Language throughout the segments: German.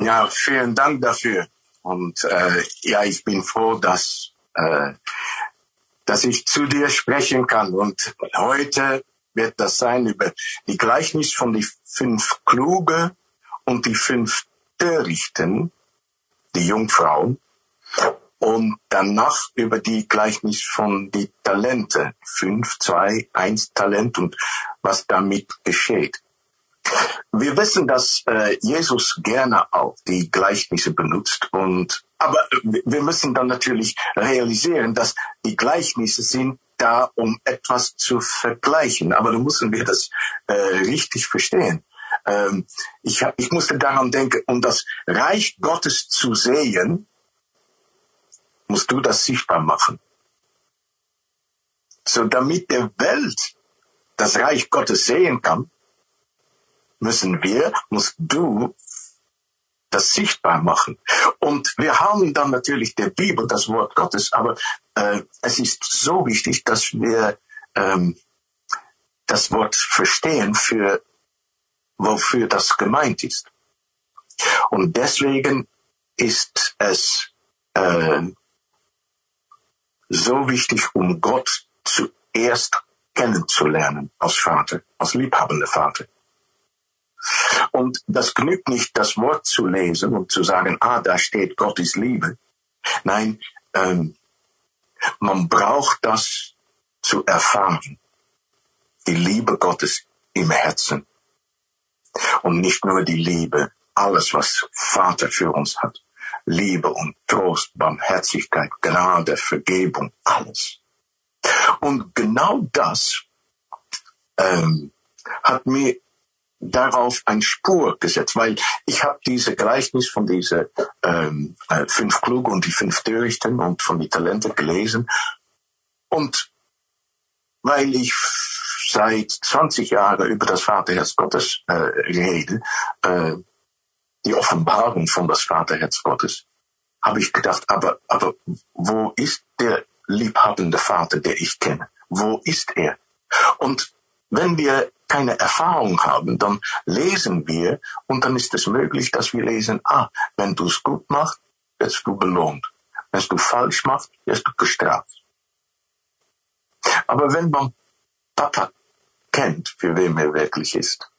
Ja, vielen Dank dafür. Und äh, ja, ich bin froh, dass, äh, dass ich zu dir sprechen kann. Und heute wird das sein über die Gleichnis von die fünf Kluge und die fünf Törichten, die Jungfrauen. Und danach über die Gleichnis von die Talente. Fünf, zwei, eins Talent und was damit geschieht. Wir wissen, dass äh, Jesus gerne auch die Gleichnisse benutzt und aber wir müssen dann natürlich realisieren, dass die Gleichnisse sind da, um etwas zu vergleichen. Aber da müssen wir das äh, richtig verstehen. Ähm, ich, ich musste daran denken, um das Reich Gottes zu sehen, musst du das sichtbar machen. So damit der Welt das Reich Gottes sehen kann, müssen wir, musst du das sichtbar machen. Und wir haben dann natürlich der Bibel, das Wort Gottes, aber äh, es ist so wichtig, dass wir ähm, das Wort verstehen, für wofür das gemeint ist. Und deswegen ist es äh, so wichtig, um Gott zuerst kennenzulernen als Vater, als liebhabender Vater. Und das genügt nicht, das Wort zu lesen und zu sagen, ah, da steht Gott ist Liebe. Nein, ähm, man braucht das zu erfahren. Die Liebe Gottes im Herzen. Und nicht nur die Liebe, alles, was Vater für uns hat. Liebe und Trost, Barmherzigkeit, Gnade, Vergebung, alles. Und genau das ähm, hat mir darauf ein Spur gesetzt, weil ich habe diese Gleichnis von diese ähm, äh, fünf Kluge und die fünf Törichten und von die Talente gelesen und weil ich seit 20 Jahren über das Vaterherz Gottes äh, rede, äh, die Offenbarung von das Vaterherz Gottes, habe ich gedacht, aber, aber wo ist der liebhabende Vater, der ich kenne? Wo ist er? Und wenn wir keine Erfahrung haben, dann lesen wir und dann ist es möglich, dass wir lesen, ah, wenn du es gut machst, wirst du belohnt. Wenn du falsch machst, wirst du gestraft. Aber wenn man Papa kennt, für wem er wirklich ist,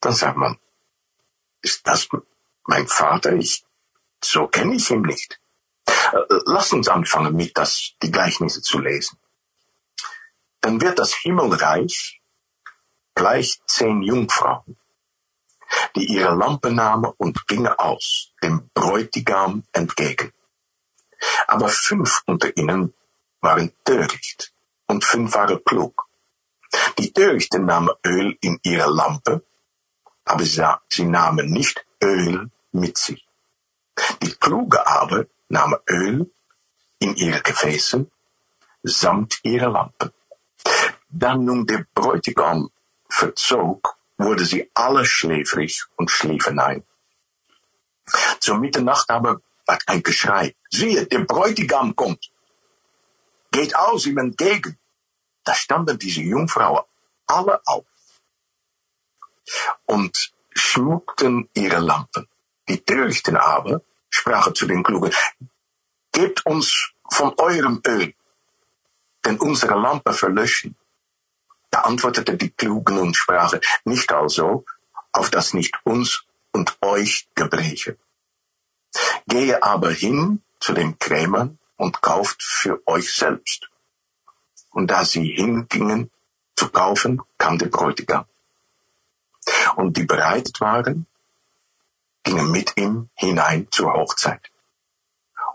dann sagt man, ist das mein Vater? Ich, so kenne ich ihn nicht. Äh, lass uns anfangen, mit das, die Gleichnisse zu lesen. Dann wird das Himmelreich gleich zehn Jungfrauen, die ihre Lampe nahmen und gingen aus, dem Bräutigam entgegen. Aber fünf unter ihnen waren töricht und fünf waren klug. Die Törichten nahmen Öl in ihre Lampe, aber sie nahmen nicht Öl mit sich. Die Kluge aber nahmen Öl in ihre Gefäße samt ihrer Lampen. Dann nun der Bräutigam verzog, wurde sie alle schläfrig und schliefen ein. Zur Mitternacht aber war ein Geschrei. Siehe, der Bräutigam kommt. Geht aus ihm entgegen. Da standen diese Jungfrauen alle auf und schmuckten ihre Lampen. Die Törichten aber sprachen zu den Klugen, gebt uns von eurem Öl, denn unsere Lampen verlöschen. Da antwortete die Klugen und sprachen, nicht also, auf das nicht uns und euch gebreche. Gehe aber hin zu den Krämern und kauft für euch selbst. Und da sie hingingen zu kaufen, kam der Bräutigam. Und die bereitet waren, gingen mit ihm hinein zur Hochzeit.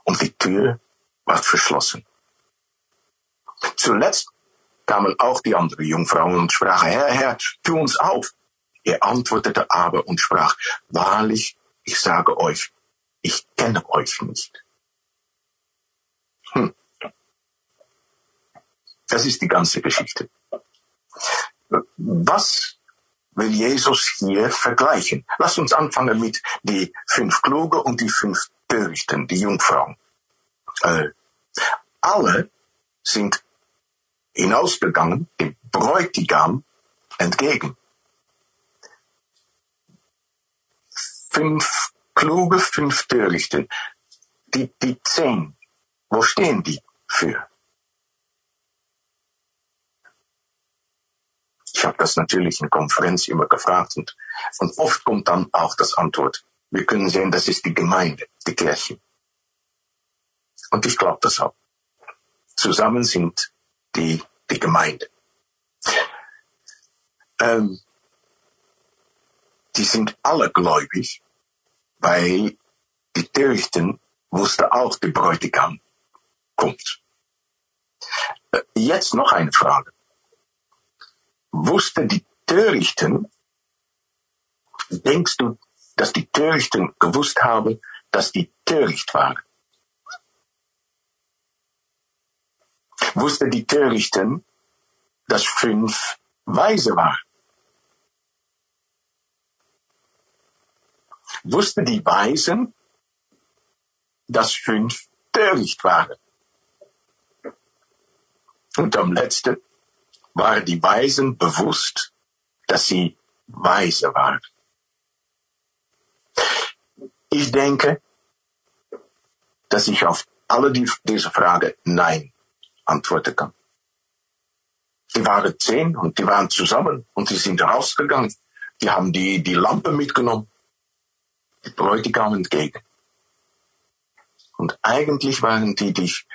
Und die Tür war verschlossen. Zuletzt kamen auch die anderen Jungfrauen und sprachen, Herr, Herr, tu uns auf. Er antwortete aber und sprach, wahrlich, ich sage euch, ich kenne euch nicht. Hm. Das ist die ganze Geschichte. Was will Jesus hier vergleichen? Lass uns anfangen mit die fünf Kluge und die fünf Törichten, die Jungfrauen. Äh, alle sind hinausgegangen, dem Bräutigam entgegen. Fünf kluge fünf Törichten. Die, die zehn, wo stehen die für? Ich habe das natürlich in Konferenz immer gefragt und, und oft kommt dann auch das Antwort. Wir können sehen, das ist die Gemeinde, die Kirche. Und ich glaube das auch. Zusammen sind die, die Gemeinde. Ähm, die sind alle gläubig, weil die Töchten wusste auch, der Bräutigam kommt. Äh, jetzt noch eine Frage. Wusste die Törichten, denkst du, dass die Törichten gewusst haben, dass die töricht waren? Wusste die Törichten, dass fünf Weise waren? Wusste die Weisen, dass fünf töricht waren? Und am letzten waren die Weisen bewusst, dass sie weise waren. Ich denke, dass ich auf alle die, diese Frage Nein antworten kann. Die waren zehn und die waren zusammen und die sind rausgegangen. Die haben die, die Lampe mitgenommen. Die Bräutigam entgegen. Und eigentlich waren die dich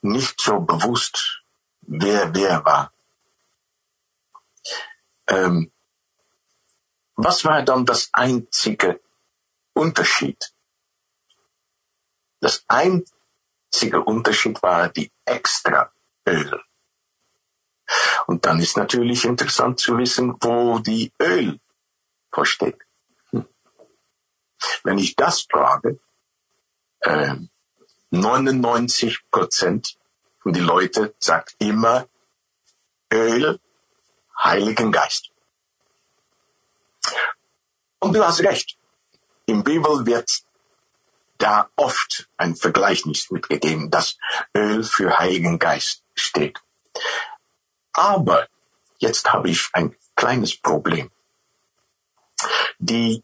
nicht so bewusst, wer wer war. Ähm, was war dann das einzige Unterschied? Das einzige Unterschied war die extra Öl. Und dann ist natürlich interessant zu wissen, wo die Öl versteht. Hm. Wenn ich das frage, äh, 99 Prozent von die Leute sagt immer Öl Heiligen Geist. Und du hast recht. Im Bibel wird da oft ein Vergleichnis mitgegeben, dass Öl für Heiligen Geist steht. Aber jetzt habe ich ein kleines Problem. Die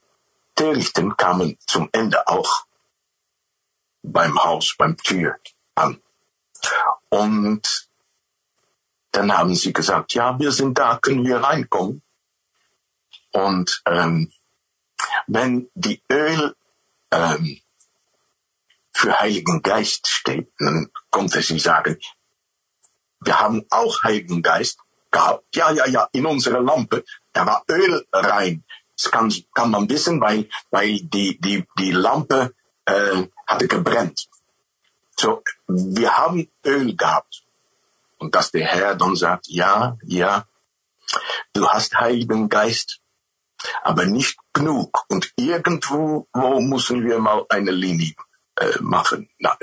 Törichten kamen zum Ende auch beim Haus, beim Tür an. Und dann haben sie gesagt, ja, wir sind da, können wir reinkommen? Und ähm, wenn die Öl ähm, für Heiligen Geist steht, dann konnte sie sagen, wir haben auch Heiligen Geist gehabt. Ja, ja, ja, in unserer Lampe, da war Öl rein. Das kann, kann man wissen, weil, weil die, die, die Lampe äh, hatte gebrennt. So, wir haben Öl gehabt. Und dass der Herr dann sagt, ja, ja, du hast Heiligen Geist, aber nicht genug. Und irgendwo wo müssen wir mal eine Linie machen. Na,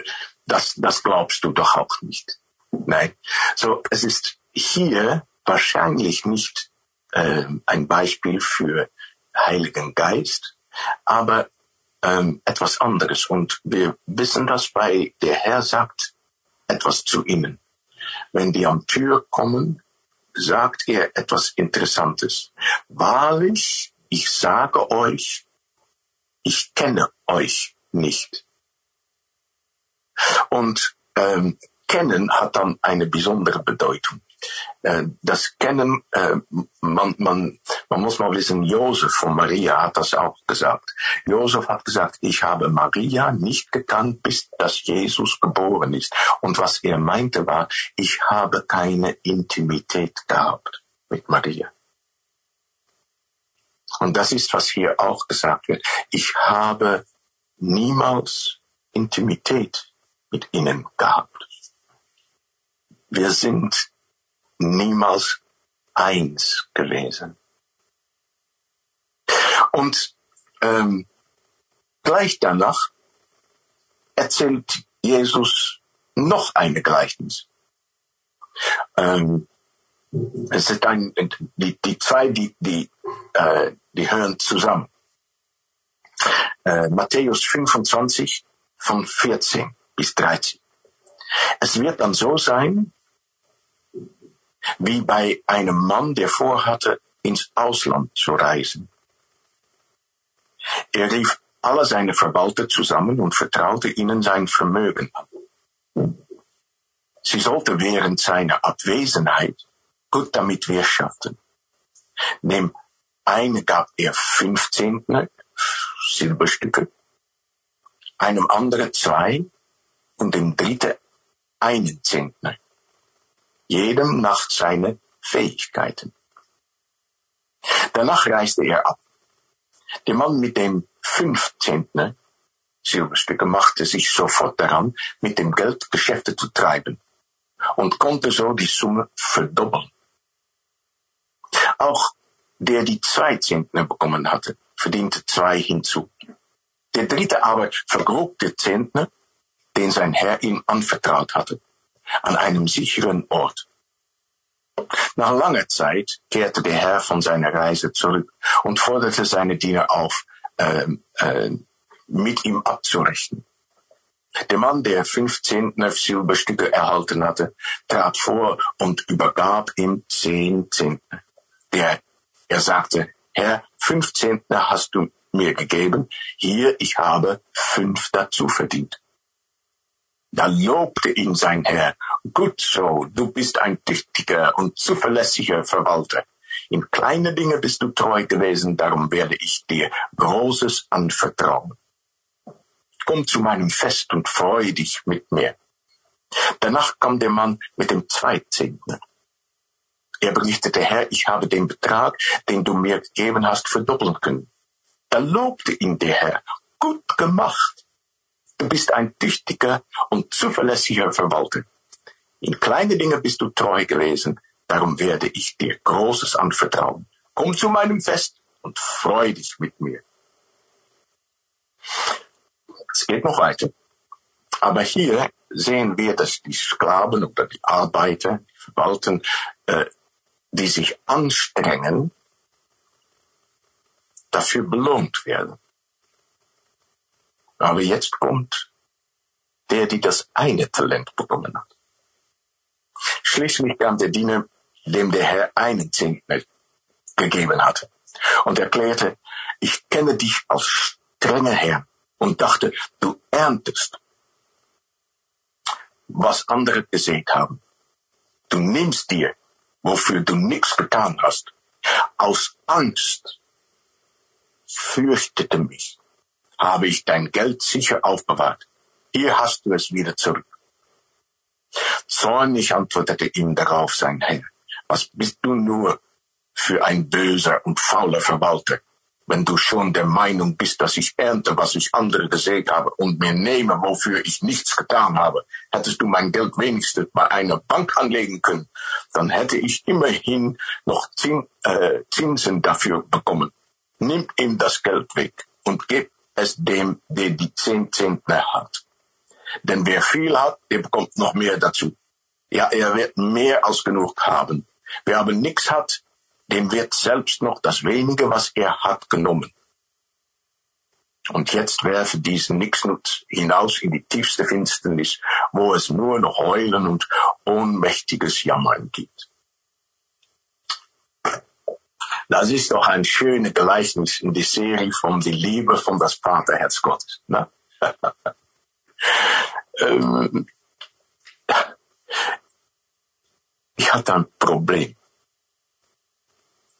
das, das glaubst du doch auch nicht. Nein. So, es ist hier wahrscheinlich nicht äh, ein Beispiel für Heiligen Geist, aber ähm, etwas anderes. Und wir wissen das, weil der Herr sagt etwas zu ihnen. Wenn die am Tür kommen, sagt er etwas Interessantes. Wahrlich, ich sage euch, ich kenne euch nicht. Und ähm, kennen hat dann eine besondere Bedeutung. Äh, das Kennen, äh, man, man, man muss mal wissen, Josef von Maria hat das auch gesagt. Josef hat gesagt, ich habe Maria nicht gekannt, bis dass Jesus geboren ist. Und was er meinte war, ich habe keine Intimität gehabt mit Maria. Und das ist, was hier auch gesagt wird. Ich habe niemals Intimität mit ihnen gehabt. Wir sind niemals eins gewesen. Und ähm, gleich danach erzählt Jesus noch eine Gleichnis. Ähm, es ist ein, die, die zwei, die, die, äh, die hören zusammen. Äh, Matthäus 25 von 14 bis 13. Es wird dann so sein, wie bei einem Mann, der vorhatte, ins Ausland zu reisen. Er rief alle seine Verwalter zusammen und vertraute ihnen sein Vermögen an. Sie sollte während seiner Abwesenheit gut damit wirtschaften. Dem eine gab er fünf Zentner Silberstücke, einem anderen zwei und dem dritten einen Zentner, jedem nach seinen Fähigkeiten. Danach reiste er ab. Der Mann mit dem fünf Zentner Silberstücke machte sich sofort daran, mit dem Geld Geschäfte zu treiben und konnte so die Summe verdoppeln. Auch der die zwei Zentner bekommen hatte, verdiente zwei hinzu. Der dritte aber vergrub der Zentner, den sein Herr ihm anvertraut hatte, an einem sicheren Ort. Nach langer Zeit kehrte der Herr von seiner Reise zurück und forderte seine Diener auf, äh, äh, mit ihm abzurechnen. Der Mann, der fünfzehn Silberstücke erhalten hatte, trat vor und übergab ihm zehn Zentner. Der, er sagte, Herr, fünf Zentner hast du mir gegeben, hier, ich habe fünf dazu verdient. Da lobte ihn sein Herr, gut so, du bist ein tüchtiger und zuverlässiger Verwalter. In kleine Dinge bist du treu gewesen, darum werde ich dir Großes anvertrauen. Komm zu meinem Fest und freue dich mit mir. Danach kam der Mann mit dem Zweizehnten. Er berichtete, Herr, ich habe den Betrag, den du mir gegeben hast, verdoppeln können. Da lobte ihn der Herr. Gut gemacht. Du bist ein tüchtiger und zuverlässiger Verwalter. In kleine Dinge bist du treu gewesen, darum werde ich dir Großes anvertrauen. Komm zu meinem Fest und freu dich mit mir. Es geht noch weiter. Aber hier sehen wir, dass die Sklaven oder die Arbeiter, die Verwalten, äh, die sich anstrengen, dafür belohnt werden. Aber jetzt kommt der, die das eine Talent bekommen hat. Schließlich kam der Diener, dem der Herr einen Zehntner gegeben hatte, und erklärte, ich kenne dich als strenger Herr und dachte, du erntest, was andere gesät haben. Du nimmst dir, wofür du nichts getan hast, aus Angst fürchtete mich, habe ich dein Geld sicher aufbewahrt. Hier hast du es wieder zurück. Zornig antwortete ihm darauf sein Herr, was bist du nur für ein böser und fauler Verwalter, wenn du schon der Meinung bist, dass ich ernte, was ich andere gesät habe und mir nehme, wofür ich nichts getan habe. Hättest du mein Geld wenigstens bei einer Bank anlegen können, dann hätte ich immerhin noch Zin, äh, Zinsen dafür bekommen nimmt ihm das Geld weg und gibt es dem, der die zehn Zentner hat. Denn wer viel hat, der bekommt noch mehr dazu. Ja, er wird mehr als genug haben. Wer aber nichts hat, dem wird selbst noch das wenige, was er hat, genommen. Und jetzt werfe diesen Nixnutz hinaus in die tiefste Finsternis, wo es nur noch Heulen und ohnmächtiges Jammern gibt. Das ist doch ein schönes Gleichnis in die Serie von die Liebe von das Vaterherz Gottes. Ne? ähm, ich hatte ein Problem.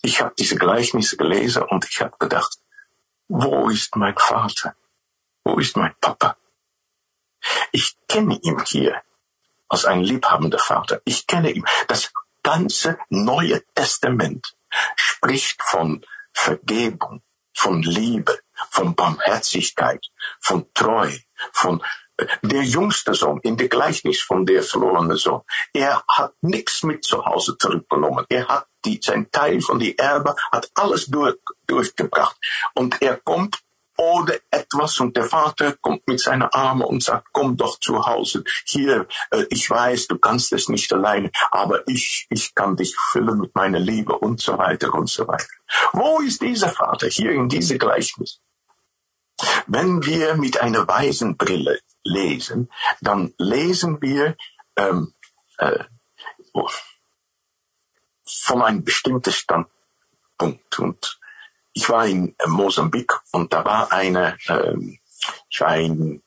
Ich habe diese Gleichnisse gelesen und ich habe gedacht, wo ist mein Vater? Wo ist mein Papa? Ich kenne ihn hier als ein liebhabender Vater. Ich kenne ihn. Das ganze Neue Testament spricht von Vergebung, von Liebe, von Barmherzigkeit, von Treu, von der jüngste Sohn in der Gleichnis von der verlorene Sohn. Er hat nichts mit zu Hause zurückgenommen. Er hat die, sein Teil von die Erbe, hat alles durch, durchgebracht. Und er kommt oder etwas und der Vater kommt mit seiner Arme und sagt, komm doch zu Hause. Hier, äh, ich weiß, du kannst es nicht alleine, aber ich, ich kann dich füllen mit meiner Liebe und so weiter und so weiter. Wo ist dieser Vater hier in diese Gleichnis? Wenn wir mit einer weisen Brille lesen, dann lesen wir ähm, äh, von einem bestimmten Standpunkt und ich war in Mosambik und da war eine, ähm, ich war in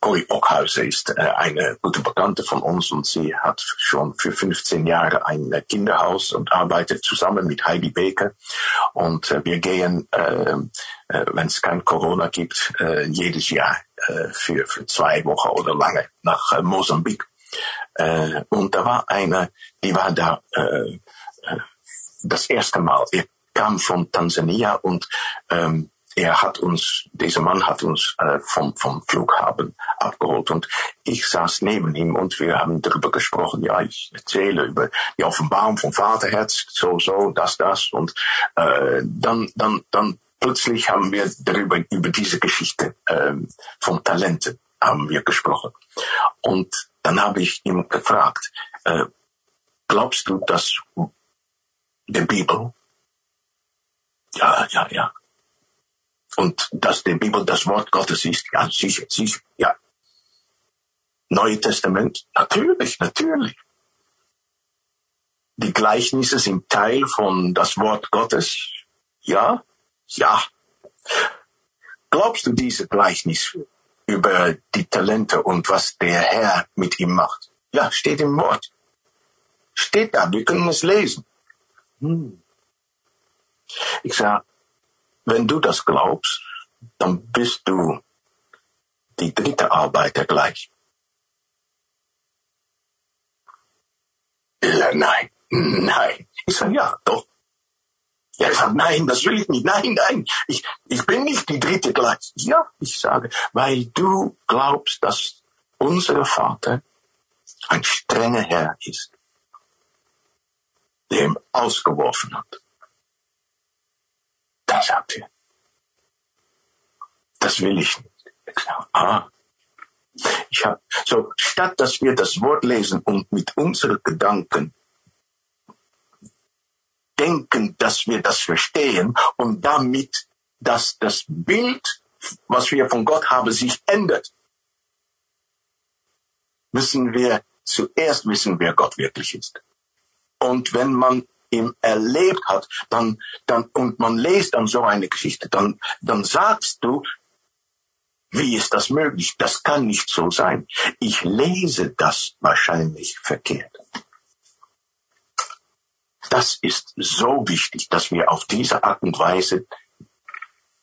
Corrie Ockhauser ist äh, eine gute Bekannte von uns und sie hat schon für 15 Jahre ein Kinderhaus und arbeitet zusammen mit Heidi Baker. Und äh, wir gehen, äh, äh, wenn es kein Corona gibt, äh, jedes Jahr äh, für, zwei Wochen oder lange nach äh, Mosambik. Äh, und da war eine, die war da äh, äh, das erste Mal. Kam von Tansania und ähm, er hat uns, dieser Mann hat uns äh, vom, vom Flughafen abgeholt. Und ich saß neben ihm und wir haben darüber gesprochen, ja, ich erzähle über die Offenbarung vom Vaterherz, so, so, das, das. Und äh, dann, dann, dann plötzlich haben wir darüber, über diese Geschichte äh, vom Talenten haben wir gesprochen. Und dann habe ich ihm gefragt, äh, glaubst du, dass die Bibel, ja, ja, ja, und dass die Bibel das Wort Gottes ist, ja, sicher, sicher, ja. Neue Testament, natürlich, natürlich. Die Gleichnisse sind Teil von das Wort Gottes, ja, ja. Glaubst du diese Gleichnis über die Talente und was der Herr mit ihm macht? Ja, steht im Wort. Steht da, wir können es lesen. Hm. Ich sag, wenn du das glaubst, dann bist du die dritte Arbeiter gleich. Ja, nein, nein. Ich sage, ja, doch. Er sagt, nein, das will ich nicht. Nein, nein, ich, ich bin nicht die dritte gleich. Ja, ich sage, weil du glaubst, dass unser Vater ein strenger Herr ist, der ihn ausgeworfen hat. Dann sagt er, das will ich nicht. Ah, ich hab, so, statt dass wir das Wort lesen und mit unseren Gedanken denken, dass wir das verstehen und damit, dass das Bild, was wir von Gott haben, sich ändert, müssen wir zuerst wissen, wer Gott wirklich ist. Und wenn man ihm erlebt hat, dann, dann, und man liest dann so eine Geschichte, dann, dann sagst du, wie ist das möglich? Das kann nicht so sein. Ich lese das wahrscheinlich verkehrt. Das ist so wichtig, dass wir auf diese Art und Weise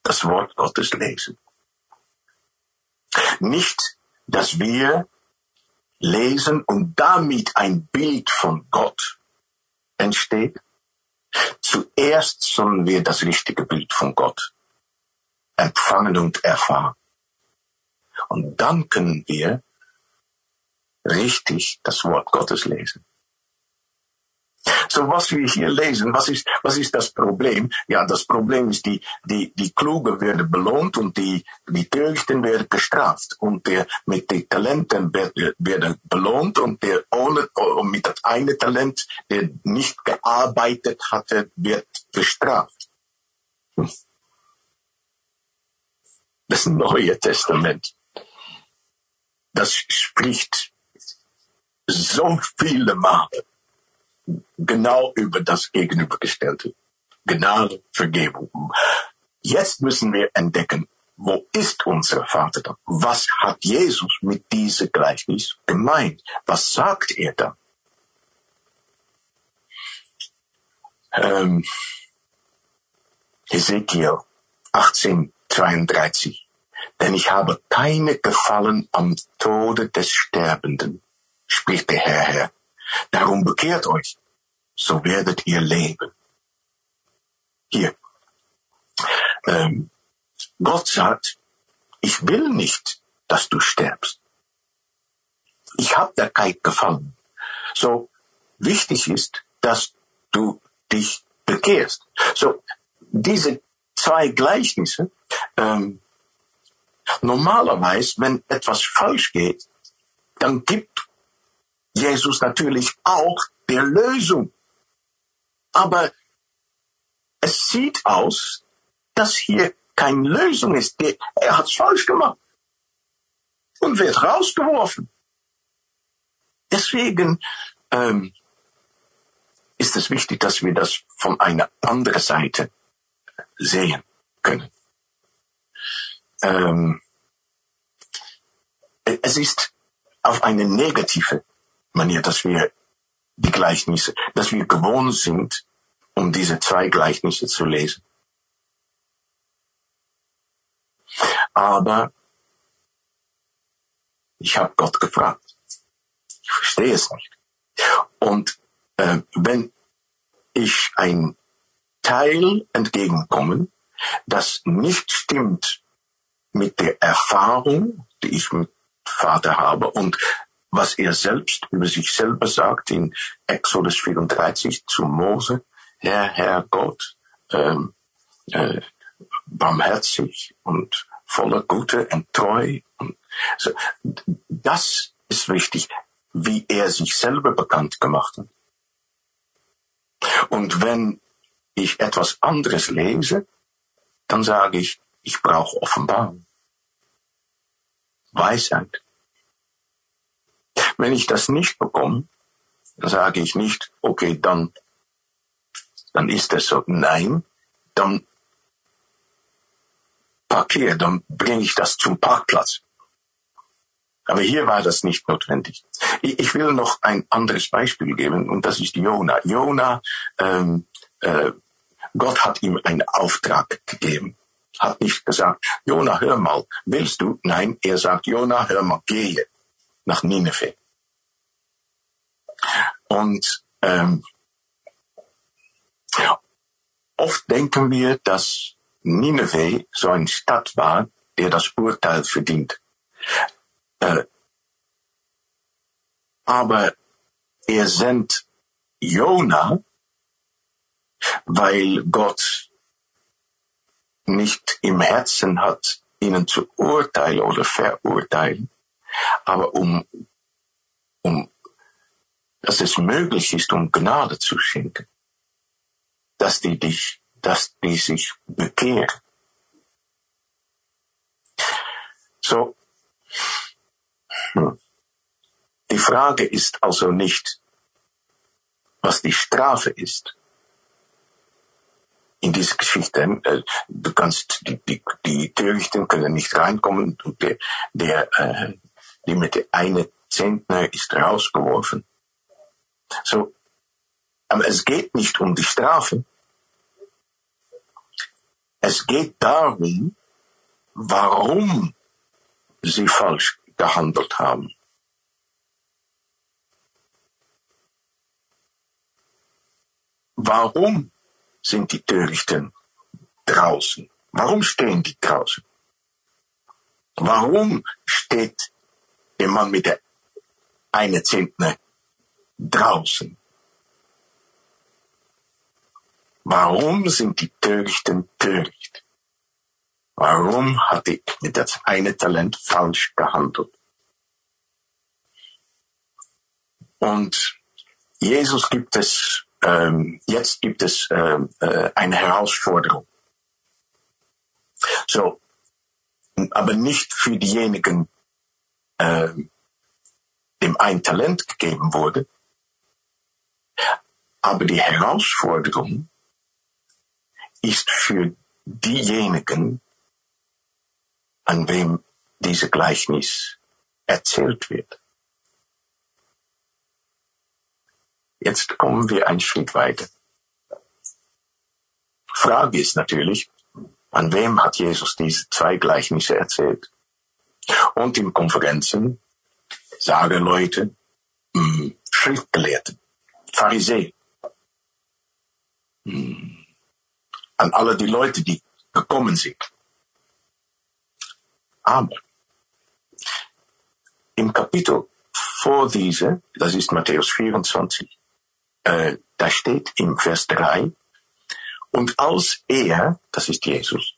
das Wort Gottes lesen. Nicht, dass wir lesen und damit ein Bild von Gott entsteht. Zuerst sollen wir das richtige Bild von Gott empfangen und erfahren. Und dann können wir richtig das Wort Gottes lesen. So was wir hier lesen, was ist, was ist das Problem? Ja, das Problem ist, die, die, die Kluge werden belohnt und die, die Törichten werden gestraft. Und der mit den Talenten werden belohnt und der ohne, mit das eine Talent, der nicht gearbeitet hatte, wird bestraft. Hm. Das Neue Testament. Das spricht so viele Male genau über das Gegenübergestellte. Gnade, Vergebung. Jetzt müssen wir entdecken, wo ist unser Vater da? Was hat Jesus mit diesem Gleichnis gemeint? Was sagt er da? Ähm, Ezekiel 1832. Denn ich habe keine Gefallen am Tode des Sterbenden, spricht der Herr, Herr, Darum bekehrt euch, so werdet ihr leben. Hier. Ähm, Gott sagt, ich will nicht, dass du sterbst. Ich habe da kein Gefallen. So wichtig ist, dass du dich bekehrst. So diese zwei Gleichnisse. Ähm, normalerweise, wenn etwas falsch geht, dann gibt Jesus natürlich auch der Lösung. Aber es sieht aus, dass hier keine Lösung ist. Er hat es falsch gemacht und wird rausgeworfen. Deswegen ähm, ist es wichtig, dass wir das von einer anderen Seite sehen können. Ähm, es ist auf eine negative Manier, dass wir die Gleichnisse, dass wir gewohnt sind, um diese zwei Gleichnisse zu lesen. Aber ich habe Gott gefragt. Ich verstehe es nicht. Und äh, wenn ich ein Teil entgegenkomme, das nicht stimmt mit der Erfahrung, die ich mit Vater habe und was er selbst über sich selber sagt in Exodus 34 zu Mose, Herr, Herr Gott, ähm, äh, barmherzig und voller Gute und treu. So. Das ist wichtig, wie er sich selber bekannt gemacht hat. Und wenn ich etwas anderes lese, dann sage ich, ich brauche Offenbarung. Weisheit. Wenn ich das nicht bekomme, dann sage ich nicht, okay, dann, dann ist es so. Nein, dann parkiere, dann bringe ich das zum Parkplatz. Aber hier war das nicht notwendig. Ich will noch ein anderes Beispiel geben und das ist Jona. Jona, ähm, äh, Gott hat ihm einen Auftrag gegeben. Hat nicht gesagt, Jona, hör mal, willst du? Nein, er sagt, Jona, hör mal, gehe nach Nineveh. Und ähm, oft denken wir, dass Nineveh so eine Stadt war, der das Urteil verdient. Äh, aber er sendet Jona, weil Gott nicht im Herzen hat, ihnen zu urteilen oder verurteilen, aber um, um, dass es möglich ist, um Gnade zu schenken, dass die dich dass die sich bekehren. So. Hm. Die Frage ist also nicht, was die Strafe ist. In diese Geschichte, äh, du kannst, die, die, die Törichten können nicht reinkommen und der, der äh, die mit der eine Zentner ist rausgeworfen. So, aber es geht nicht um die Strafe, es geht darum, warum sie falsch gehandelt haben. Warum sind die Törichten draußen? Warum stehen die draußen? Warum steht der Mann mit der eine Zentner draußen? Warum sind die Törichten töricht? Warum hat ich mit das eine Talent falsch gehandelt? Und Jesus gibt es, ähm, jetzt gibt es ähm, äh, eine Herausforderung. So, aber nicht für diejenigen, äh, dem ein Talent gegeben wurde, aber die Herausforderung ist für diejenigen, an wem diese Gleichnis erzählt wird. Jetzt kommen wir einen Schritt weiter. Frage ist natürlich, an wem hat Jesus diese zwei Gleichnisse erzählt? Und in Konferenzen sagen Leute, hm, Schriftgelehrten, Pharisäer, an alle die Leute, die gekommen sind. Aber im Kapitel vor diese, das ist Matthäus 24, äh, da steht im Vers 3, und als er, das ist Jesus,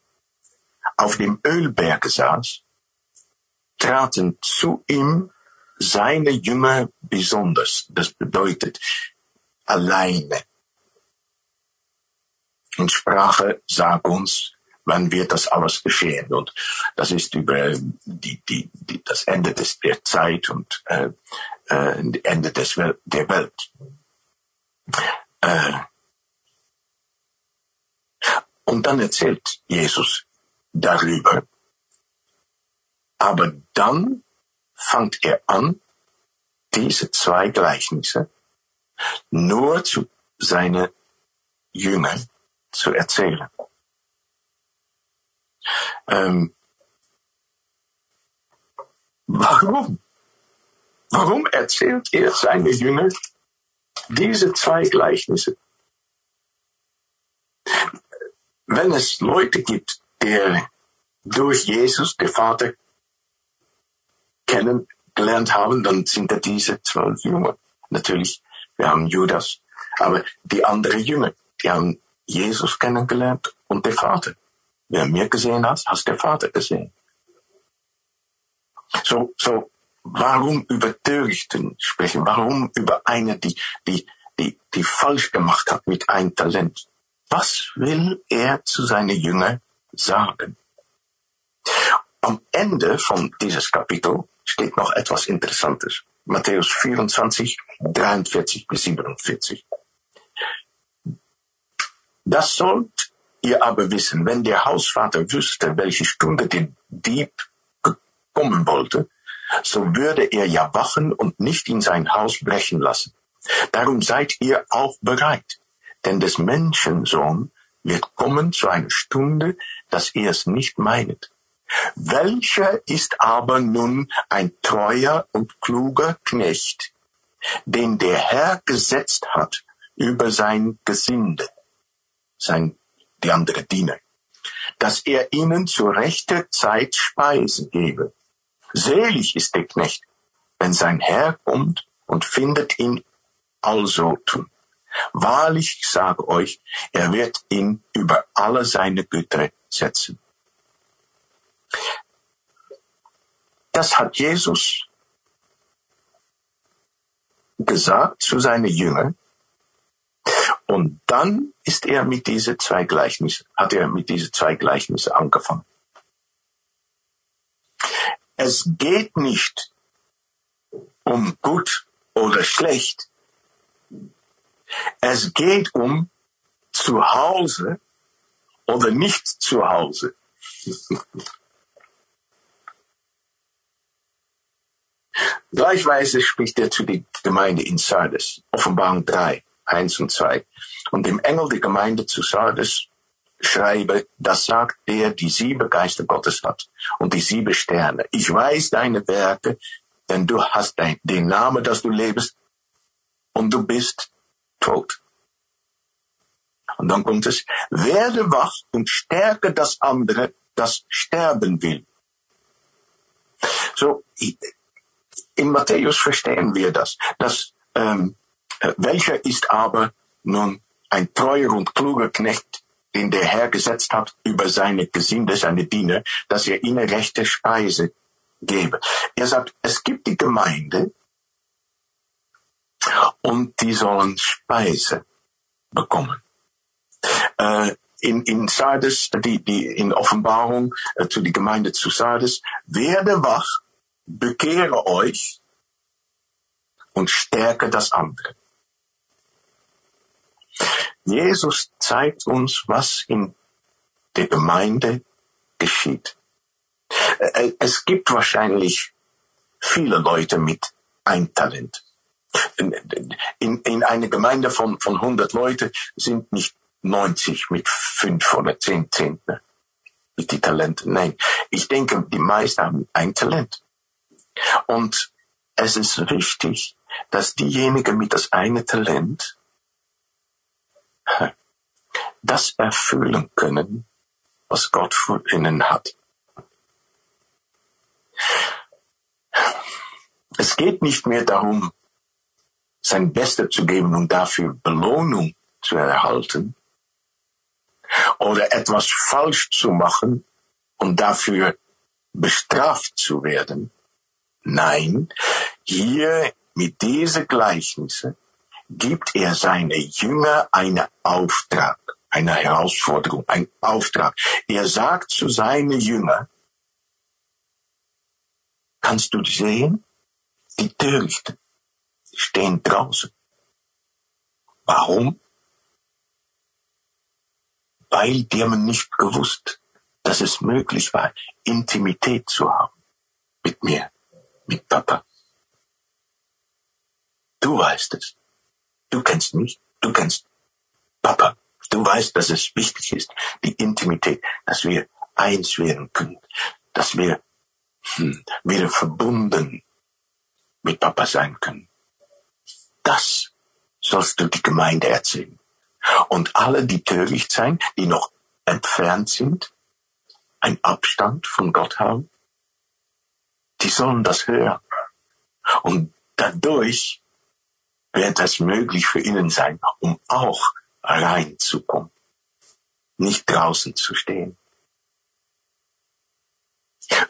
auf dem Ölberg saß, traten zu ihm seine Jünger besonders. Das bedeutet alleine und Sprache sagt uns, wann wird das alles geschehen. Und das ist über die, die, die, das Ende des, der Zeit und äh, äh, Ende des der Welt. Äh, Und dann erzählt Jesus darüber. Aber dann fängt er an, diese zwei Gleichnisse nur zu seinen Jüngern zu erzählen. Ähm, warum? Warum erzählt er seine Jünger diese zwei Gleichnisse? Wenn es Leute gibt, die durch Jesus, der Vater, kennengelernt haben, dann sind da diese zwölf Jünger. Natürlich, wir haben Judas, aber die anderen Jünger, die haben Jesus kennengelernt und der Vater. Wer mir gesehen hat, hast der Vater gesehen. So, so, warum über Törichten sprechen? Warum über eine, die, die, die, die falsch gemacht hat mit einem Talent? Was will er zu seinen Jüngern sagen? Am Ende von dieses Kapitel steht noch etwas Interessantes. Matthäus 24, 43 bis 47. Das sollt ihr aber wissen, wenn der Hausvater wüsste, welche Stunde der Dieb kommen wollte, so würde er ja wachen und nicht in sein Haus brechen lassen. Darum seid ihr auch bereit, denn des Menschensohn wird kommen zu einer Stunde, dass ihr es nicht meinet. Welcher ist aber nun ein treuer und kluger Knecht, den der Herr gesetzt hat über sein Gesinde, sein, die andere Diener, dass er ihnen zu rechter Zeit Speisen gebe. Selig ist der Knecht, wenn sein Herr kommt und findet ihn also tun. Wahrlich, ich sage euch, er wird ihn über alle seine Güter setzen. Das hat Jesus gesagt zu seinen Jüngern. Und dann ist er mit diese zwei Gleichnisse, hat er mit diese zwei Gleichnisse angefangen. Es geht nicht um gut oder schlecht. Es geht um zu Hause oder nicht zu Hause. Gleichweise spricht er zu der Gemeinde in Sardes, Offenbarung 3, 1 und 2. Und dem Engel der Gemeinde zu Sardes schreibe, das sagt der, die sieben Geister Gottes hat und die sieben Sterne. Ich weiß deine Werke, denn du hast dein, den Namen, dass du lebst und du bist tot. Und dann kommt es, werde wach und stärke das andere, das sterben will. So, in Matthäus verstehen wir das, dass ähm, äh, welcher ist aber nun ein treuer und kluger Knecht, den der Herr gesetzt hat über seine Gesinde, seine Diener, dass er ihnen rechte Speise gebe. Er sagt, es gibt die Gemeinde und die sollen Speise bekommen. Äh, in, in Sardes, die, die in Offenbarung äh, zu die Gemeinde zu Sardes, werde wach, bekehre euch und stärke das andere. Jesus zeigt uns, was in der Gemeinde geschieht. Es gibt wahrscheinlich viele Leute mit ein Talent. In, in einer Gemeinde von, von 100 Leuten sind nicht 90 mit 5 oder 10 Zehnten mit die Talente. Nein, ich denke, die meisten haben ein Talent. Und es ist wichtig, dass diejenigen mit das eine Talent das erfüllen können, was Gott für ihnen hat. Es geht nicht mehr darum, sein Bestes zu geben und dafür Belohnung zu erhalten oder etwas falsch zu machen und dafür bestraft zu werden. Nein, hier mit diesen Gleichnisse gibt er seine Jünger einen Auftrag, eine Herausforderung, einen Auftrag. Er sagt zu seinen Jüngern, kannst du sehen? Die Törichten stehen draußen. Warum? weil die haben nicht gewusst, dass es möglich war, Intimität zu haben mit mir, mit Papa. Du weißt es. Du kennst mich, du kennst Papa. Du weißt, dass es wichtig ist, die Intimität, dass wir eins werden können, dass wir hm, wieder verbunden mit Papa sein können. Das sollst du die Gemeinde erzählen. Und alle, die töricht sein, die noch entfernt sind, ein Abstand von Gott haben, die sollen das hören. Und dadurch wird es möglich für ihnen sein, um auch reinzukommen, nicht draußen zu stehen.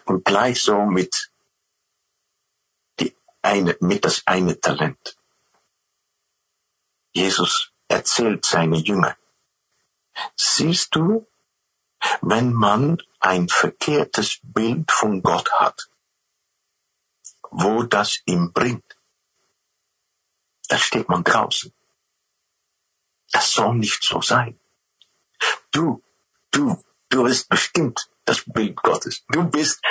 Und gleich so mit die eine, mit das eine Talent. Jesus erzählt seine Jünger. Siehst du, wenn man ein verkehrtes Bild von Gott hat, wo das ihm bringt, da steht man draußen. Das soll nicht so sein. Du, du, du bist bestimmt das Bild Gottes. Du bist,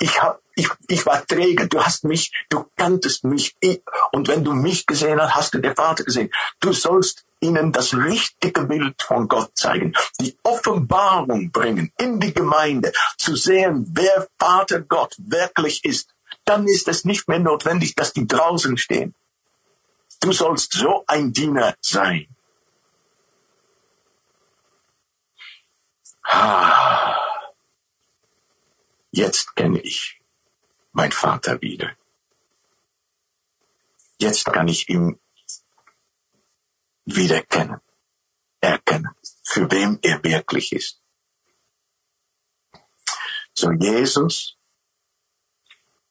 ich hab, ich, ich war träge, du hast mich, du kanntest mich, ich, und wenn du mich gesehen hast, hast du den Vater gesehen. Du sollst ihnen das richtige Bild von Gott zeigen, die Offenbarung bringen in die Gemeinde, zu sehen, wer Vater Gott wirklich ist. Dann ist es nicht mehr notwendig, dass die draußen stehen. Du sollst so ein Diener sein. Ah, jetzt kenne ich mein Vater wieder. Jetzt kann ich ihn wieder kennen, erkennen, für wem er wirklich ist. So Jesus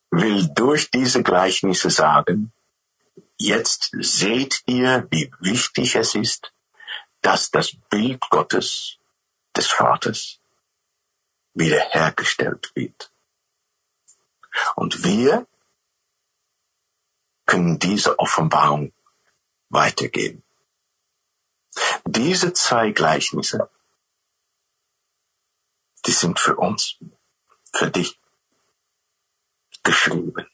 will durch diese Gleichnisse sagen, jetzt seht ihr, wie wichtig es ist, dass das Bild Gottes, des Vaters, wiederhergestellt wird. Und wir können diese Offenbarung weitergeben. Diese zwei Gleichnisse, die sind für uns, für dich geschrieben.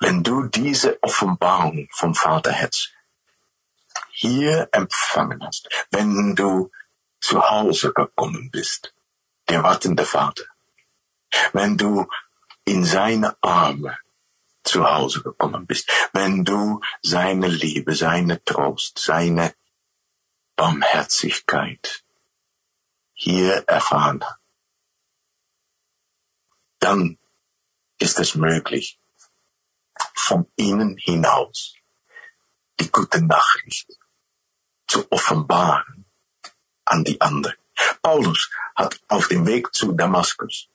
Wenn du diese Offenbarung vom Vaterherz hier empfangen hast, wenn du zu Hause gekommen bist, der wartende Vater, wenn du in seine Arme zu Hause gekommen bist, wenn du seine Liebe, seine Trost, seine Barmherzigkeit hier erfahren hast, dann ist es möglich, von ihnen hinaus die gute Nachricht zu offenbaren an die anderen. Paulus hat auf dem Weg zu Damaskus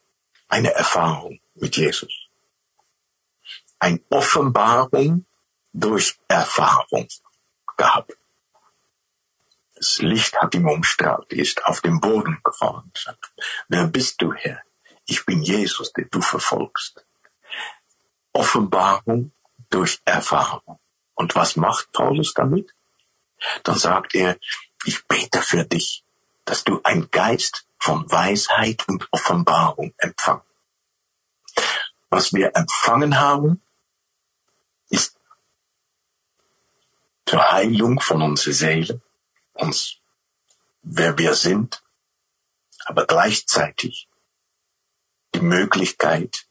eine Erfahrung mit Jesus ein Offenbarung durch Erfahrung gehabt. Das Licht hat ihm umstrahlt, ist auf den Boden gefallen. Wer bist du, Herr? Ich bin Jesus, den du verfolgst. Offenbarung durch Erfahrung. Und was macht Paulus damit? Dann sagt er, ich bete für dich, dass du ein Geist von Weisheit und Offenbarung empfangst. Was wir empfangen haben, ist zur Heilung von unserer Seele, uns, wer wir sind, aber gleichzeitig die Möglichkeit,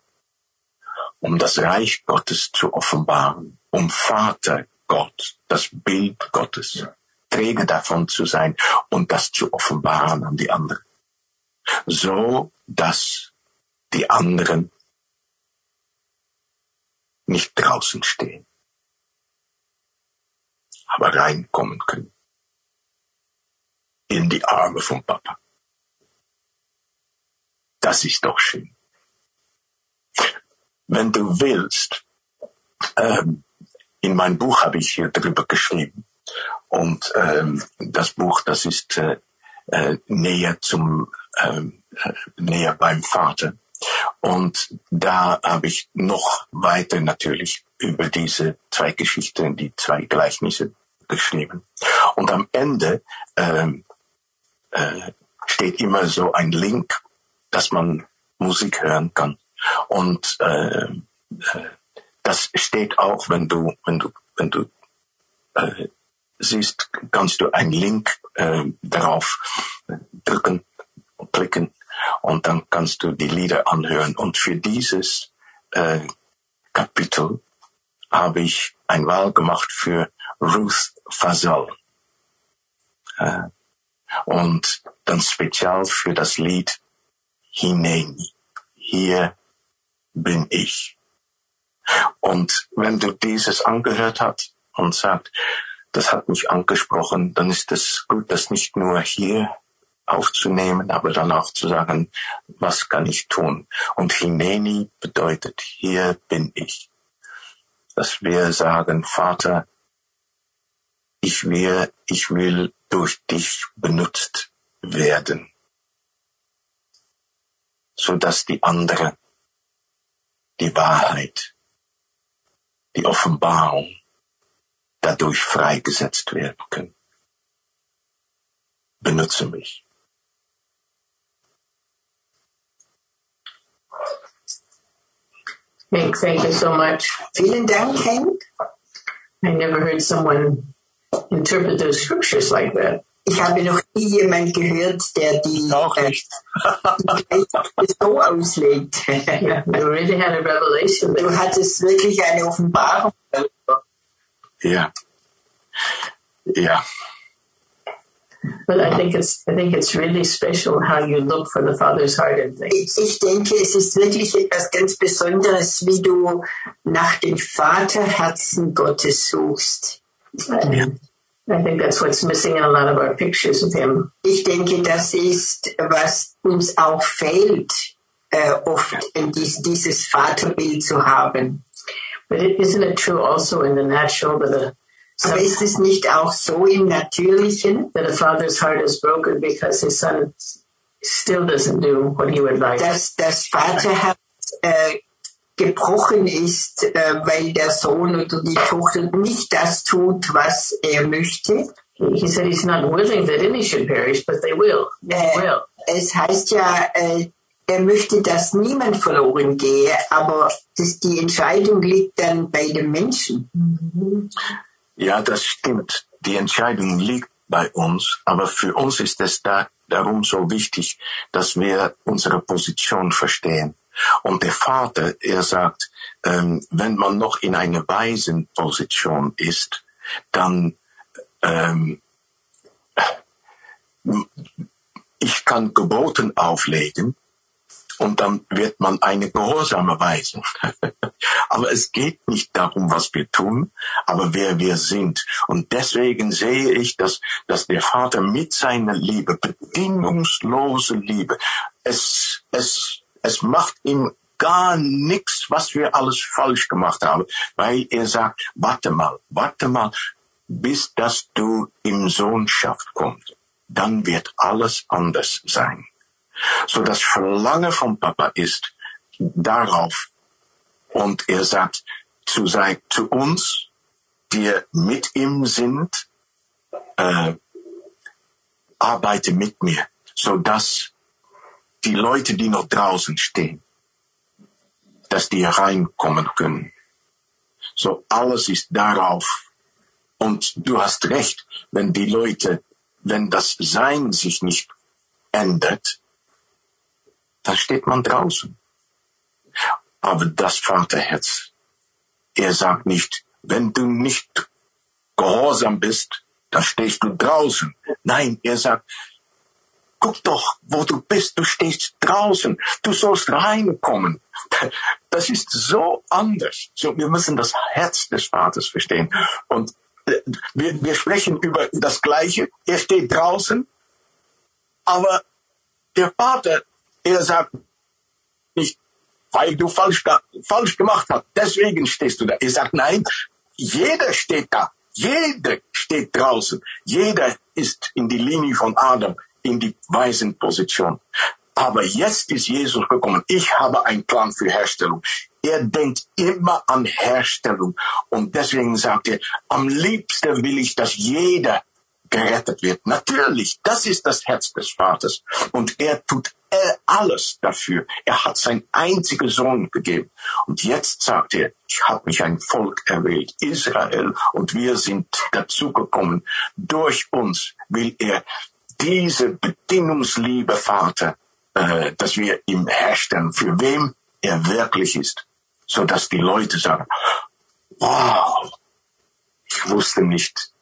um das Reich Gottes zu offenbaren, um Vater Gott, das Bild Gottes, Träger davon zu sein und das zu offenbaren an die anderen. So, dass die anderen nicht draußen stehen, aber reinkommen können in die Arme von Papa. Das ist doch schön. Wenn du willst, ähm, in mein Buch habe ich hier drüber geschrieben. Und ähm, das Buch, das ist äh, äh, näher zum ähm, äh, näher beim Vater. Und da habe ich noch weiter natürlich über diese zwei Geschichten, die zwei Gleichnisse geschrieben. Und am Ende ähm, äh, steht immer so ein Link, dass man Musik hören kann. Und äh, äh, das steht auch, wenn du, wenn du, wenn du äh, siehst, kannst du einen Link äh, darauf drücken, klicken und dann kannst du die Lieder anhören. Und für dieses äh, Kapitel habe ich ein Wahl gemacht für Ruth Fazal. Äh, und dann spezial für das Lied Hineni. Hier bin ich. Und wenn du dieses angehört hast und sagst, das hat mich angesprochen, dann ist es gut, das nicht nur hier aufzunehmen, aber dann auch zu sagen, was kann ich tun? Und Hineni bedeutet, hier bin ich. Dass wir sagen, Vater, ich will, ich will durch dich benutzt werden, so dass die andere, die Wahrheit, die Offenbarung dadurch freigesetzt werden können. Benutze mich. Hank, thank you so much. Vielen Dank, Hank. I never heard someone interpret those scriptures like that. Ich habe noch nie jemand gehört, der die, Auch äh, nicht. so auslegt. You really had a revelation Du hattest wirklich eine Offenbarung. Ja. Ja. But I think it's I think it's really special how you look for the Father's heart in Ich, things. ich denke, es ist wirklich etwas ganz Besonderes, wie du nach dem Vaterherzen Gottes suchst. And I think that's what's missing in a lot of our pictures of him. Ich denke, das ist, was uns auch fehlt, äh, øh, oft in dies, dieses Vaterbild zu haben. But it, isn't it true also in the natural that a Aber ist es nicht auch so im Natürlichen, that a father's heart is broken because his son still doesn't do what he would like? dass das Vaterherz äh, gebrochen ist, äh, weil der Sohn oder die Tochter nicht das tut, was er möchte? He said he's not willing that any should perish, but they will. They Äh, will. es heißt ja, äh, er möchte, dass niemand verloren gehe, aber das, die Entscheidung liegt dann bei dem Menschen. Ja, das stimmt. Die Entscheidung liegt bei uns, aber für uns ist es da, darum so wichtig, dass wir unsere Position verstehen. Und der Vater, er sagt, ähm, wenn man noch in einer Waisenposition ist, dann ähm, ich kann Geboten auflegen und dann wird man eine gehorsame Weise. aber es geht nicht darum, was wir tun, aber wer wir sind. Und deswegen sehe ich, dass, dass der Vater mit seiner Liebe, bedingungslose Liebe, es, es, es macht ihm gar nichts, was wir alles falsch gemacht haben, weil er sagt, warte mal, warte mal, bis dass du in Sohnschaft kommst. Dann wird alles anders sein. So das Verlangen vom Papa ist darauf. Und er sagt zu, sein, zu uns, die mit ihm sind, äh, arbeite mit mir, so dass die Leute, die noch draußen stehen, dass die reinkommen können. So alles ist darauf. Und du hast recht, wenn die Leute, wenn das Sein sich nicht ändert, dann steht man draußen. Aber das Vaterherz, er sagt nicht, wenn du nicht gehorsam bist, dann stehst du draußen. Nein, er sagt, guck doch, wo du bist, du stehst draußen, du sollst reinkommen. Das ist so anders. So, wir müssen das Herz des Vaters verstehen. Und äh, wir, wir sprechen über das Gleiche. Er steht draußen, aber der Vater, er sagt nicht, weil du falsch, da, falsch gemacht hast, deswegen stehst du da. Er sagt, nein, jeder steht da. Jeder steht draußen. Jeder ist in die Linie von Adam, in die weisen Position. Aber jetzt ist Jesus gekommen. Ich habe einen Plan für Herstellung. er denkt immer an Herstellung. Und deswegen sagt er, am liebsten will ich, dass jeder gerettet wird. Natürlich, das ist das Herz des Vaters. Und er tut alles dafür. Er hat sein einzigen Sohn gegeben. Und jetzt sagt er, ich habe mich ein Volk erwählt, Israel, und wir sind dazugekommen. Durch uns will er diese bedingungsliebe Vater, äh, dass wir ihm herstellen, für wem er wirklich ist, so dass die Leute sagen, wow, ich wusste nicht,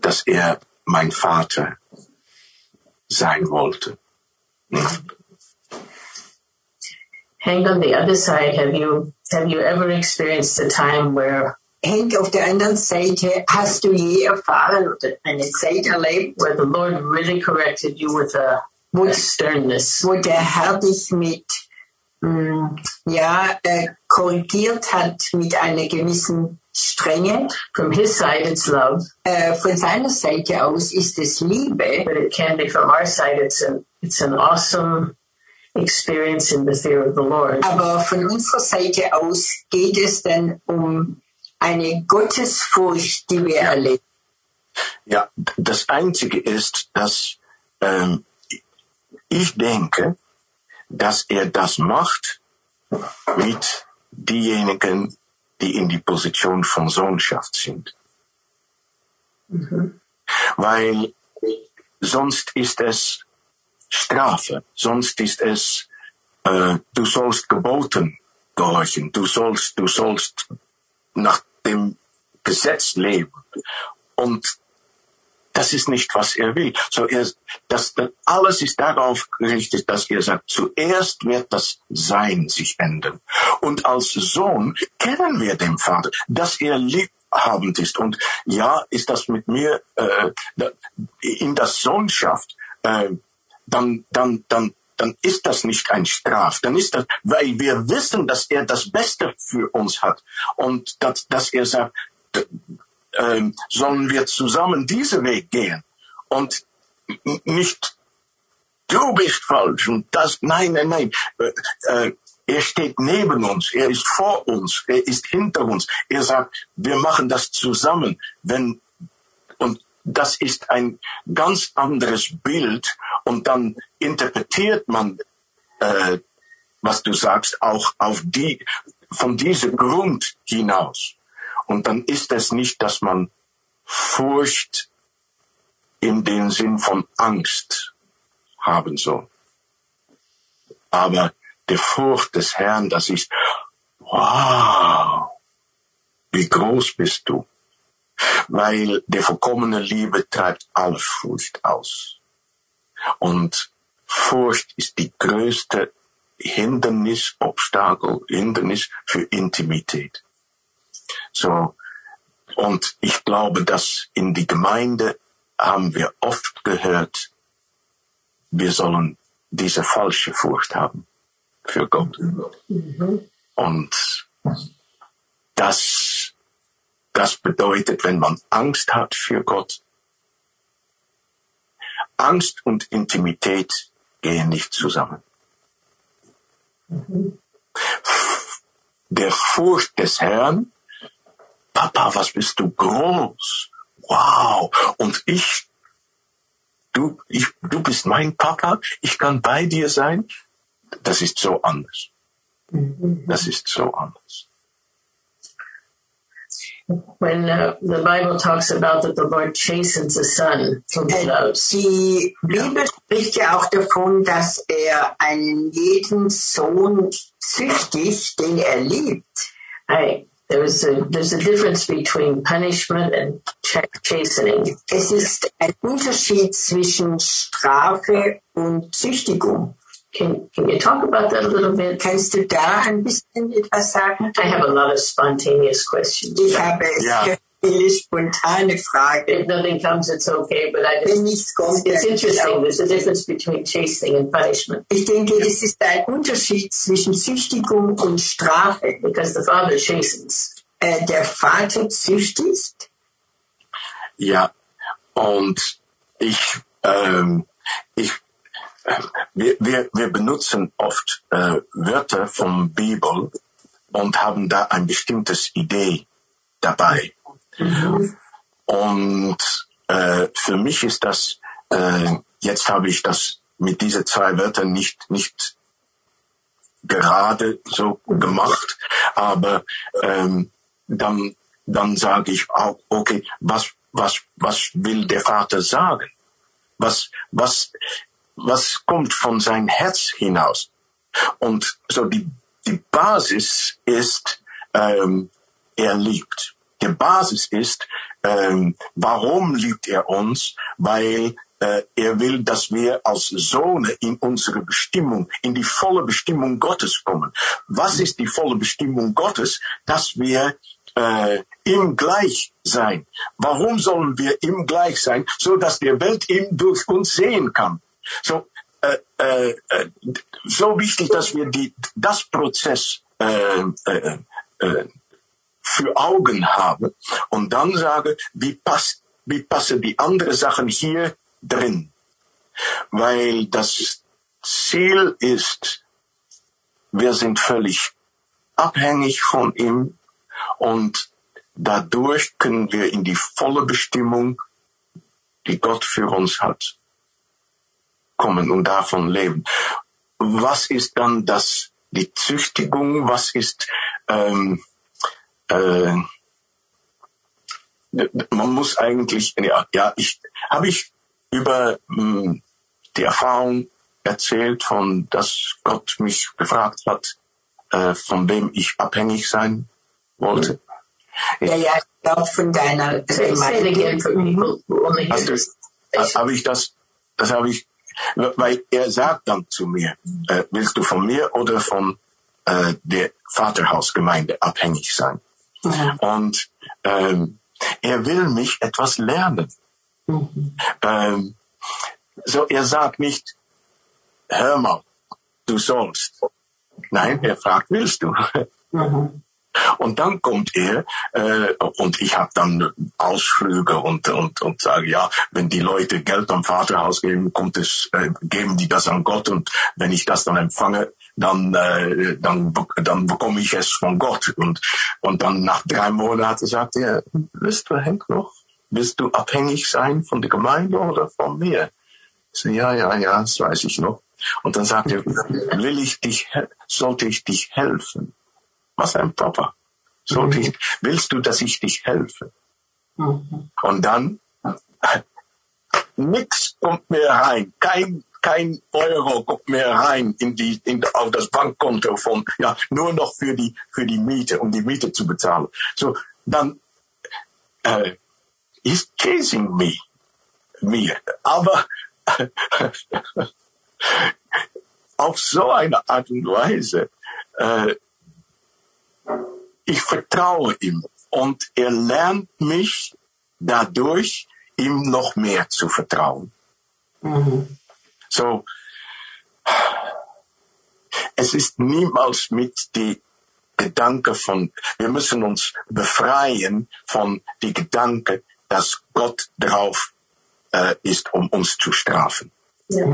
dass er mein Vater sein wollte. Hank, on the other side, have you have you ever experienced a time where Henk, auf der anderen Seite, hast du je erfahren oder eine Zeit erlebt, where the Lord really corrected you with a, a sternness? wo der Herr dich mit, mh, ja, äh, korrigiert hat mit einer gewissen Strenge? From his side, it's love, Äh, von seiner Seite aus ist es Liebe, but it can be from our side. It's an it's an awesome experience in the fear of the Lord. aber von unserer Seite aus geht es dann um eine Gottesfurcht, die wir erleben. Ja, das Einzige ist, dass ähm, ich denke, dass er das macht mit diejenigen, die in die Position von Sohnschaft sind. Weil sonst ist es Strafe, sonst ist es, äh, du sollst geboten gehorchen, du sollst, du sollst nach dem Gesetz leben. Und das ist nicht, was er will. So er, das, das alles ist darauf gerichtet, dass er sagt, zuerst wird das Sein sich ändern. Und als Sohn kennen wir den Vater, dass er liebhabend ist. Und ja, ist das mit mir äh, in das Sohnschaft, äh, dann, dann, dann, dann ist das nicht ein Straf. Dann ist das, weil wir wissen, dass er das Beste für uns hat. Und dass, dass er sagt, ähm, sollen wir zusammen diesen Weg gehen und nicht du bist falsch und das nein nein nein äh, äh, er steht neben uns er ist vor uns er ist hinter uns er sagt wir machen das zusammen wenn und das ist ein ganz anderes Bild und dann interpretiert man äh, was du sagst auch auf die von diesem Grund hinaus und dann ist es nicht, dass man Furcht in den Sinn von Angst haben soll. Aber die Furcht des Herrn, das ist, wow, wie groß bist du? Weil die vollkommene Liebe treibt alle Furcht aus. Und Furcht ist die größte Hindernis, Obstakel, Hindernis für Intimität. So. Und ich glaube, dass in die Gemeinde haben wir oft gehört, wir sollen diese falsche Furcht haben für Gott. Und das, das bedeutet, wenn man Angst hat für Gott, Angst und Intimität gehen nicht zusammen. Der Furcht des Herrn Papa, was bist du groß? Wow. Und ich, du, ich, du bist mein Papa, ich kann bei dir sein. Das ist so anders. Das ist so anders. When uh, the Bible talks about that the Lord chastens the son Äh, Die Bibel spricht ja auch davon, dass er einen jeden Sohn züchtigt, den er liebt. I there's a there's a difference between punishment and ch- chastening. Es ist ein Unterschied zwischen Strafe und Züchtigung. Can can you talk about that a little bit? Kannst du da ein bisschen etwas sagen? I have a lot of spontaneous questions. Ich habe sehr viele spontane Fragen. If nothing comes, it's okay. But I Wenn just nichts kommt, it's interesting. There's a difference between chastening and punishment Ich denke, es ist ein Unterschied zwischen Züchtigung und Strafe. because the father chastens. Äh, der Vater züchtigt, Ja. Und ich, ähm, ich, wir, wir, wir benutzen oft äh, Wörter vom Bibel, und haben da ein bestimmtes Idee dabei. Und äh, für mich ist das, äh, jetzt habe ich das mit diesen zwei Wörtern nicht, nicht gerade so gemacht, aber ähm, dann, dann sage ich auch, okay, was, was, was will der Vater sagen? Was, was, was kommt von sein Herz hinaus? Und so die, die Basis ist, ähm, er liebt. Die Basis ist, ähm, warum liebt er uns? Weil äh, er will, dass wir als Sohne in unsere Bestimmung, in die volle Bestimmung Gottes kommen. Was ist die volle Bestimmung Gottes? Dass wir äh, ihm gleich sein. Warum sollen wir ihm gleich sein? So dass die Welt ihn durch uns sehen kann. So, äh, äh, äh so wichtig, dass wir die, das Prozess äh, äh, äh, für Augen haben und dann sagen, wie passt, wie passen die anderen Sachen hier drin. Weil das Ziel ist, wir sind völlig abhängig von ihm und dadurch können wir in die volle Bestimmung, die Gott für uns hat, kommen und davon leben. Was ist dann das, die Züchtigung? Was ist, ähm, äh, man muss eigentlich, ja, ja, ich, habe ich über mh, hm, die Erfahrung erzählt, von dass Gott mich gefragt hat, äh, von wem ich abhängig sein wollte. Ja, ja, ich glaube von deiner du, habe ich das, das habe ich, weil er sagt dann zu mir, äh, willst du von mir oder von äh, der Vaterhausgemeinde abhängig sein? Ja. Und ähm, er will mich etwas lernen. Mhm. Ähm, so, er sagt nicht, hör mal, du sollst. Nein, er fragt, willst du? Mhm. Und dann kommt er äh, und ich habe dann Ausflüge und und und sage ja, wenn die Leute Geld am Vaterhaus geben, kommt es äh, geben die das an Gott und wenn ich das dann empfange, dann äh, dann dann bekomme ich es von Gott und und dann nach drei Monaten sagt er, willst du Henk noch? Willst du abhängig sein von der Gemeinde oder von mir? Ich so, ja, ja, ja, das weiß ich noch. Und dann sagt er, will ich dich, sollte ich dich helfen? Was ein Papa. Sollte ich, willst du, dass ich dich helfe? Mhm. Und dann, nix kommt mehr rein. Kein, kein Euro kommt mehr rein in die, in, auf das Bankkonto von, ja, nur noch für die, für die Miete, um die Miete zu bezahlen. So, dann, äh, is chasing me, mir. Aber auf so eine Art und Weise, äh, ich vertraue ihm und er lernt mich dadurch, ihm noch mehr zu vertrauen. Mhm. So, es ist niemals mit die Gedanke von, wir müssen uns befreien von die Gedanke, dass Gott drauf äh, ist, um uns zu strafen. Ja.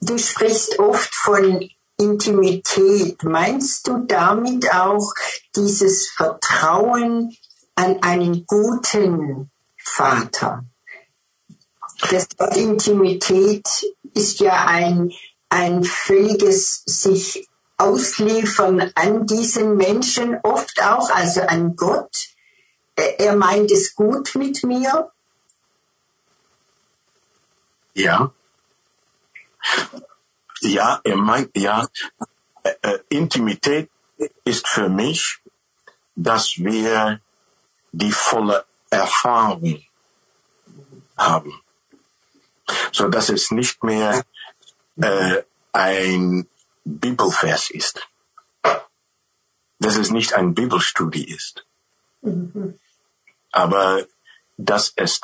Du sprichst oft von Intimität. Meinst du damit auch dieses Vertrauen an einen guten Vater? Das Wort Intimität ist ja ein, ein völliges sich ausliefern an diesen Menschen, oft auch, also an Gott er meint es gut mit mir? Ja. Ja, er meint, ja, äh, äh, Intimität ist für mich, dass wir die volle Erfahrung haben. So dass es nicht mehr äh, ein Bibelvers ist. Dass es nicht ein Bibelstudie ist. Mhm aber dass es,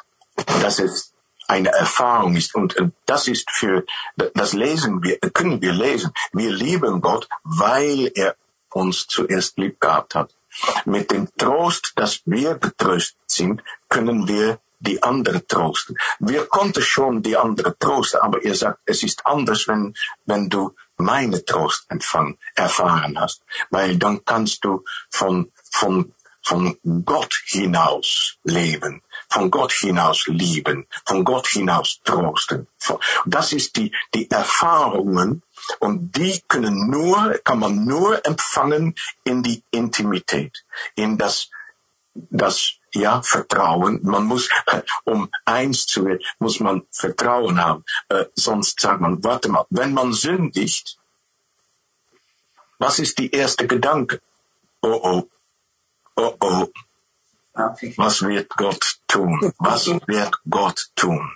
dass es eine Erfahrung ist. Und das ist für das lesen wir können wir lesen. Wir lieben Gott weil er uns zuerst lieb gehabt hat. Mit dem Trost dass wir getröstet sind können wir die andere trosten. Wir konnten schon die andere trosten aber er sagt es ist anders wenn wenn du meine Trost empfangen, erfahren hast. Weil dann kannst du von, von, von Gott hinaus leben, von Gott hinaus lieben, von Gott hinaus trosten. Das ist die, die Erfahrungen und die können nur, kann man nur empfangen in die Intimität, in das, das ja, Vertrauen. Man muss, um eins zu werden, muss man Vertrauen haben. Äh, sonst sagt man, warte mal, wenn man sündigt, was ist die erste Gedanke? Oh oh, oh oh, was wird Gott tun? Was wird Gott tun?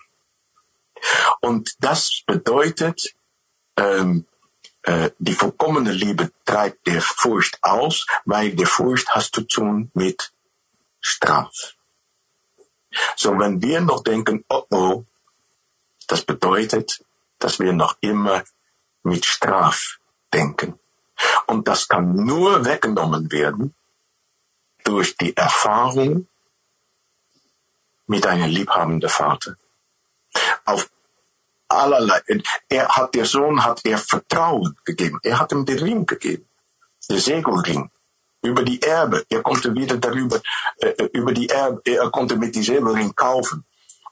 Und das bedeutet, ähm, äh, die vollkommene Liebe treibt der Furcht aus, weil der Furcht hast zu tun mit Straf. So, wenn wir noch denken, oh oh, das bedeutet, dass wir noch immer mit Straf denken. Und das kann nur weggenommen werden durch die Erfahrung mit einem liebhabenden Vater. Auf allerlei. Er hat, der Sohn hat er Vertrauen gegeben. Er hat ihm den Ring gegeben. Den Segelring. Über die Erbe. Er konnte wieder darüber, äh, über die Erbe, er konnte mit die Segelring kaufen.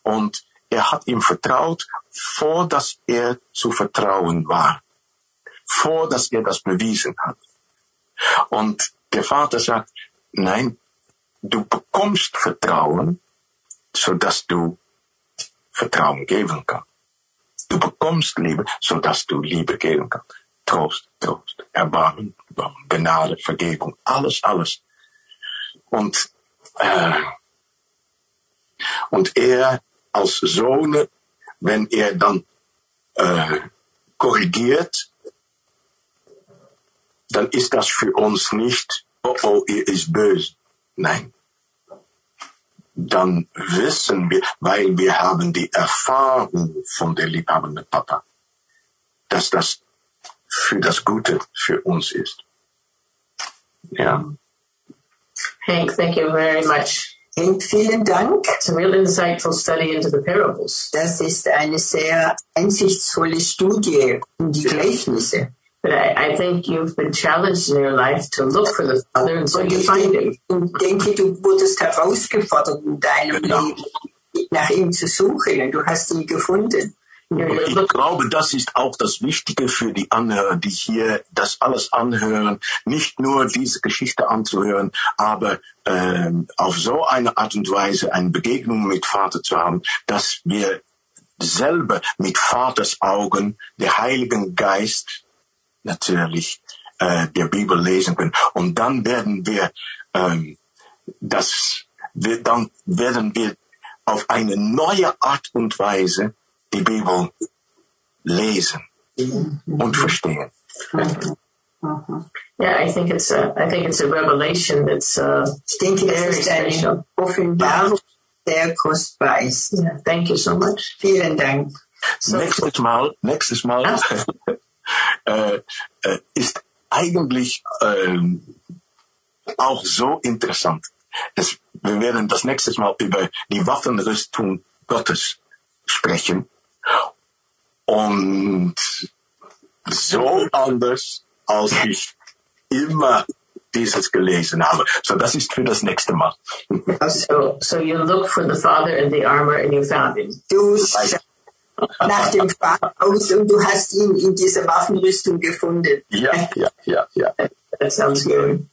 Und er hat ihm vertraut, vor dass er zu vertrauen war. Vor dass er das bewiesen hat. Und der Vater sagt, nein, du bekommst Vertrauen, so dass du Vertrauen geben kannst. Du bekommst Liebe, so dass du Liebe geben kannst. Trost, Trost, Erbarmen, Gnade, Vergebung, alles, alles. Und, äh, und er als Sohn, wenn er dann äh, korrigiert, dann ist das für uns nicht, oh oh, er ist böse. Nein. Dann wissen wir, weil wir haben die Erfahrung von der liebhabenden Papa, dass das für das Gute für uns ist. Ja. Hank, thank you very much. Henk, vielen Dank. It's a real insightful study into the parables. Das ist eine sehr einsichtsvolle Studie in die Gleichnisse. But I, I think you've been challenged in your life to look for the Father, and so you find him. Und denke, du wurdest herausgefordert in deinem Genau. Leben, nach ihm zu suchen und du hast ihn gefunden. Und ich glaube, das ist auch das Wichtige für die Anhörer, die hier das alles anhören, nicht nur diese Geschichte anzuhören, aber ähm, auf so eine Art und Weise eine Begegnung mit Vater zu haben, dass wir selber mit Vaters Augen, der Heiligen Geist natürlich äh, der Bibel lesen können. Und dann werden wir ähm, das, wir, dann werden wir auf eine neue Art und Weise die Bibel lesen und verstehen. yeah, I think it's a, I think it's a revelation that's, uh, Ich denke, das very ist eine special. Offenbarung, sehr kostbar ist. Yeah, thank you so much. Vielen Dank. So, nächstes Mal, nächstes Mal äh, äh, ist eigentlich ähm, auch so interessant. Es, wir werden das nächstes Mal über die Waffenrüstung Gottes sprechen. Und so anders, als ich immer dieses gelesen habe. So, das ist für das nächste Mal. so, so you look for the Father in the armor and you found him. Du schaust nach dem Vater aus und du hast ihn in dieser Waffenrüstung gefunden. Ja, ja, ja, ja. That sounds good.